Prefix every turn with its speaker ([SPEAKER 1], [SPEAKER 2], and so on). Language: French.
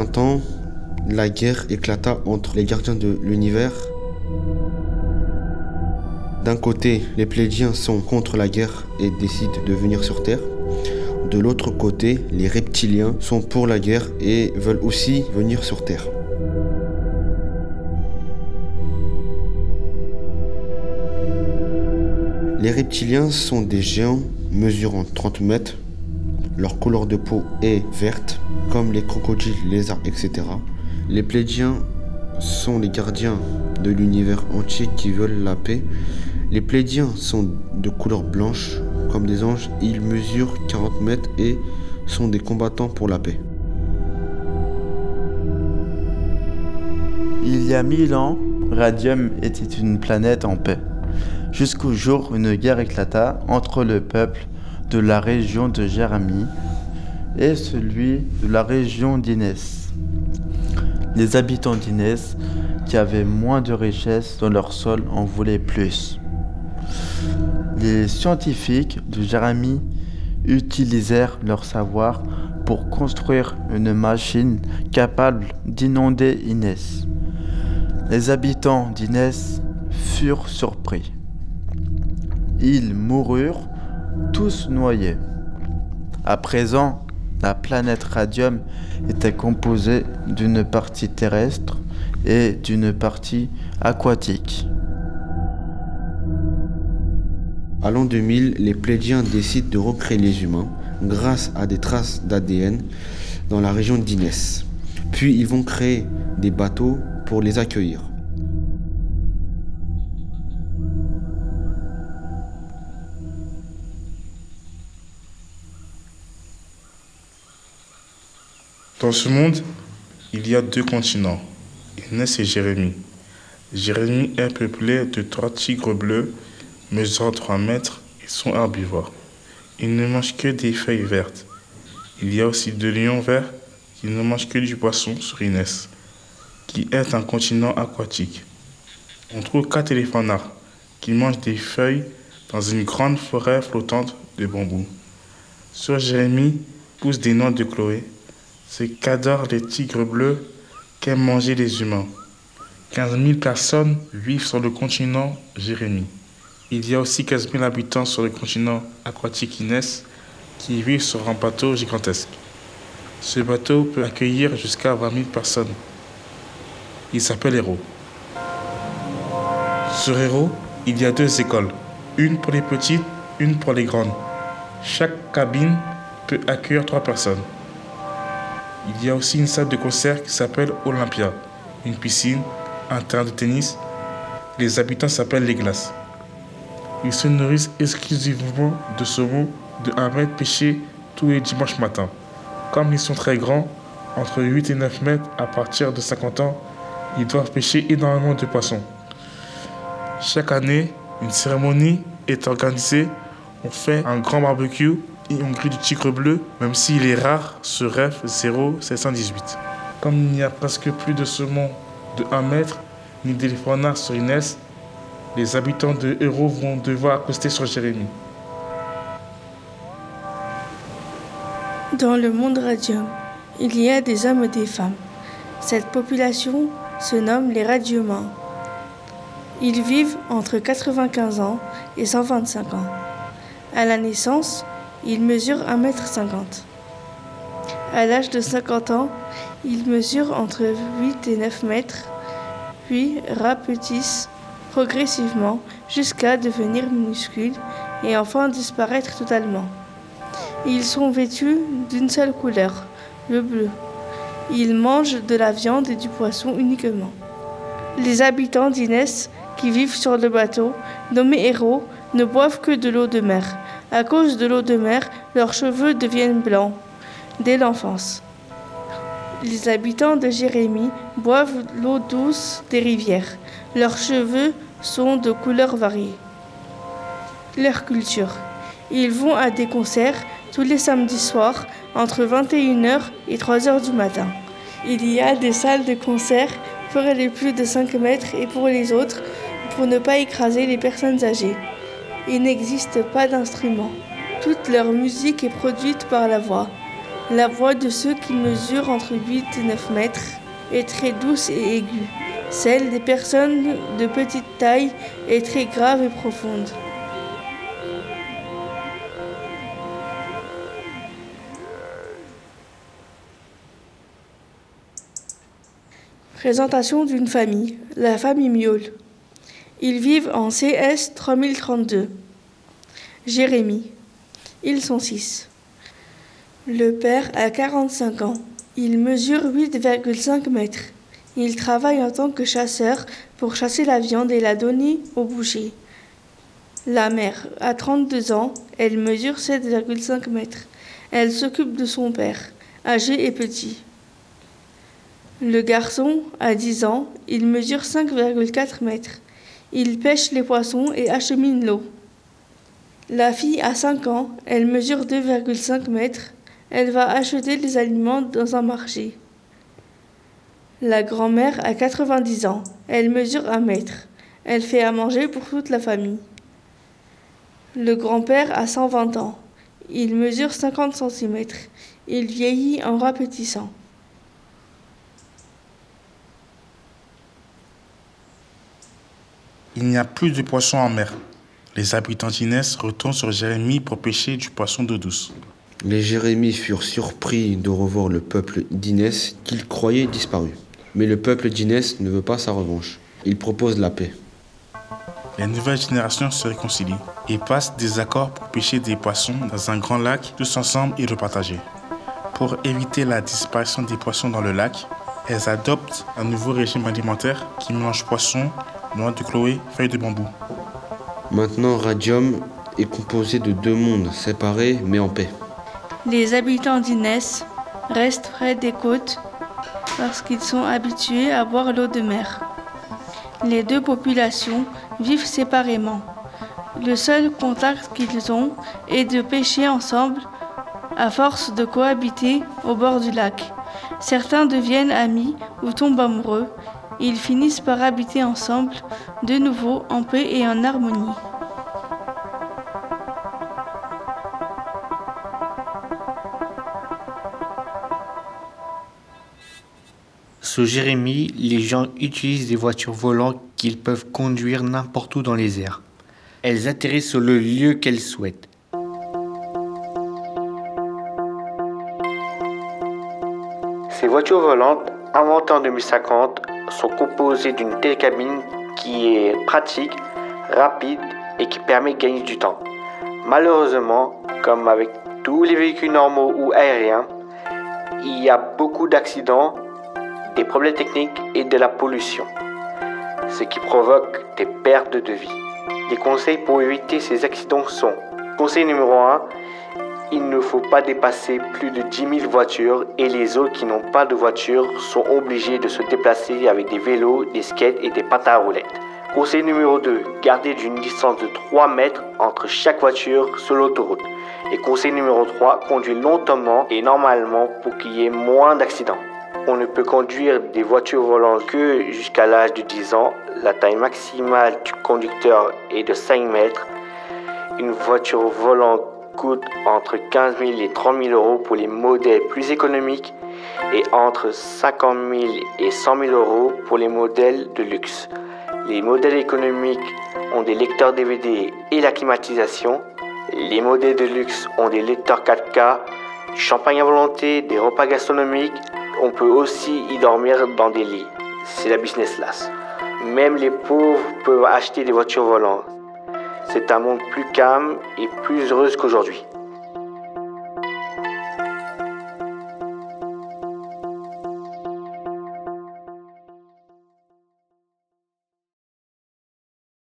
[SPEAKER 1] temps, la guerre éclata entre les gardiens de l'univers. D'un côté, les Plédiens sont contre la guerre et décident de venir sur Terre. De l'autre côté, les reptiliens sont pour la guerre et veulent aussi venir sur Terre. Les reptiliens sont des géants mesurant 30 mètres. Leur couleur de peau est verte, comme les crocodiles, lézards, etc. Les Plédiens sont les gardiens de l'univers entier qui veulent la paix. Les Plédiens sont de couleur blanche, comme des anges. Ils mesurent 40 mètres et sont des combattants pour la paix.
[SPEAKER 2] Il y a mille ans, Radium était une planète en paix jusqu'au jour où une guerre éclata entre le peuple de la région de Jérémie et celui de la région d'Inès. Les habitants d'Inès, qui avaient moins de richesses dans leur sol, en voulaient plus. Les scientifiques de Jérémie utilisèrent leur savoir pour construire une machine capable d'inonder Inès. Les habitants d'Inès furent surpris ils moururent tous noyés. À présent, la planète Radium était composée d'une partie terrestre et d'une partie aquatique.
[SPEAKER 1] À l'an 2000, les Plédiens décident de recréer les humains grâce à des traces d'ADN dans la région d'Inès. Puis ils vont créer des bateaux pour les accueillir.
[SPEAKER 3] Dans ce monde, il y a deux continents, Inès et Jérémie. Jérémie est peuplé de trois tigres bleus mesurant 3 mètres et sont herbivores. Ils ne mangent que des feuilles vertes. Il y a aussi deux lions verts qui ne mangent que du poisson sur Inès, qui est un continent aquatique. On trouve quatre éléphants qui mangent des feuilles dans une grande forêt flottante de bambou. Sur Jérémie poussent des noix de Chloé c'est qu'adorent les tigres bleus qu'aiment manger les humains. 15 000 personnes vivent sur le continent Jérémie. Il y a aussi 15 000 habitants sur le continent aquatique Inès qui vivent sur un bateau gigantesque. Ce bateau peut accueillir jusqu'à 20 000 personnes. Il s'appelle Héros. Sur Héros, il y a deux écoles, une pour les petites, une pour les grandes. Chaque cabine peut accueillir trois personnes. Il y a aussi une salle de concert qui s'appelle Olympia, une piscine, un terrain de tennis. Les habitants s'appellent les glaces. Ils se nourrissent exclusivement de saumon de 1 mètre pêché tous les dimanches matins. Comme ils sont très grands, entre 8 et 9 mètres à partir de 50 ans, ils doivent pêcher énormément de poissons. Chaque année, une cérémonie est organisée. On fait un grand barbecue on grille du tigre bleu, même s'il est rare, ce rêve 0718. Comme il n'y a presque plus de saumon de 1 mètre, ni d'éléphant sur Inès, les habitants de Héros vont devoir accoster sur Jérémie.
[SPEAKER 4] Dans le monde radium, il y a des hommes et des femmes. Cette population se nomme les radiumins. Ils vivent entre 95 ans et 125 ans. À la naissance, il mesure 1m50. À l'âge de 50 ans, il mesure entre 8 et 9 mètres, puis rapetissent progressivement jusqu'à devenir minuscules et enfin disparaître totalement. Ils sont vêtus d'une seule couleur, le bleu. Ils mangent de la viande et du poisson uniquement. Les habitants d'Inès qui vivent sur le bateau, nommés héros, ne boivent que de l'eau de mer. À cause de l'eau de mer, leurs cheveux deviennent blancs dès l'enfance. Les habitants de Jérémie boivent l'eau douce des rivières. Leurs cheveux sont de couleurs variées. Leur culture. Ils vont à des concerts tous les samedis soirs entre 21h et 3h du matin. Il y a des salles de concert pour les plus de 5 mètres et pour les autres pour ne pas écraser les personnes âgées. Il n'existe pas d'instrument. Toute leur musique est produite par la voix. La voix de ceux qui mesurent entre 8 et 9 mètres est très douce et aiguë. Celle des personnes de petite taille est très grave et profonde. Présentation d'une famille, la famille Miaule. Ils vivent en CS 3032. Jérémy. Ils sont six. Le père a 45 ans. Il mesure 8,5 mètres. Il travaille en tant que chasseur pour chasser la viande et la donner au boucher. La mère a 32 ans. Elle mesure 7,5 mètres. Elle s'occupe de son père, âgé et petit. Le garçon a 10 ans. Il mesure 5,4 mètres. Il pêche les poissons et achemine l'eau. La fille a 5 ans. Elle mesure 2,5 mètres. Elle va acheter les aliments dans un marché. La grand-mère a 90 ans. Elle mesure un mètre. Elle fait à manger pour toute la famille. Le grand-père a 120 ans. Il mesure 50 cm. Il vieillit en rapetissant.
[SPEAKER 3] Il n'y a plus de poissons en mer. Les habitants d'Inès retournent sur Jérémie pour pêcher du poisson d'eau douce.
[SPEAKER 1] Les Jérémies furent surpris de revoir le peuple d'Inès qu'ils croyaient disparu. Mais le peuple d'Inès ne veut pas sa revanche. Il propose la paix.
[SPEAKER 3] Les nouvelles générations se réconcilient et passent des accords pour pêcher des poissons dans un grand lac, tous ensemble et le partager. Pour éviter la disparition des poissons dans le lac, elles adoptent un nouveau régime alimentaire qui mélange poissons, noix de Chloé, feuilles de bambou.
[SPEAKER 1] Maintenant, Radium est composé de deux mondes séparés mais en paix.
[SPEAKER 4] Les habitants d'Inès restent près des côtes parce qu'ils sont habitués à boire l'eau de mer. Les deux populations vivent séparément. Le seul contact qu'ils ont est de pêcher ensemble à force de cohabiter au bord du lac. Certains deviennent amis ou tombent amoureux. Ils finissent par habiter ensemble de nouveau en paix et en harmonie.
[SPEAKER 5] Sous Jérémie, les gens utilisent des voitures volantes qu'ils peuvent conduire n'importe où dans les airs. Elles atterrissent sur le lieu qu'elles souhaitent.
[SPEAKER 6] Ces voitures volantes, inventées en 2050, sont composées d'une télécabine qui est pratique, rapide et qui permet de gagner du temps. Malheureusement, comme avec tous les véhicules normaux ou aériens, il y a beaucoup d'accidents, des problèmes techniques et de la pollution, ce qui provoque des pertes de vie. Les conseils pour éviter ces accidents sont Conseil numéro 1, il ne faut pas dépasser plus de 10 000 voitures et les autres qui n'ont pas de voiture sont obligés de se déplacer avec des vélos, des skates et des patins à roulettes. Conseil numéro 2, garder une distance de 3 mètres entre chaque voiture sur l'autoroute. Et conseil numéro 3, conduire lentement et normalement pour qu'il y ait moins d'accidents. On ne peut conduire des voitures volantes que jusqu'à l'âge de 10 ans. La taille maximale du conducteur est de 5 mètres. Une voiture volante coûte entre 15 000 et 30 000 euros pour les modèles plus économiques et entre 50 000 et 100 000 euros pour les modèles de luxe. Les modèles économiques ont des lecteurs DVD et la climatisation. Les modèles de luxe ont des lecteurs 4K, du champagne à volonté, des repas gastronomiques. On peut aussi y dormir dans des lits. C'est la business class. Même les pauvres peuvent acheter des voitures volantes. C'est un monde plus calme et plus heureux qu'aujourd'hui.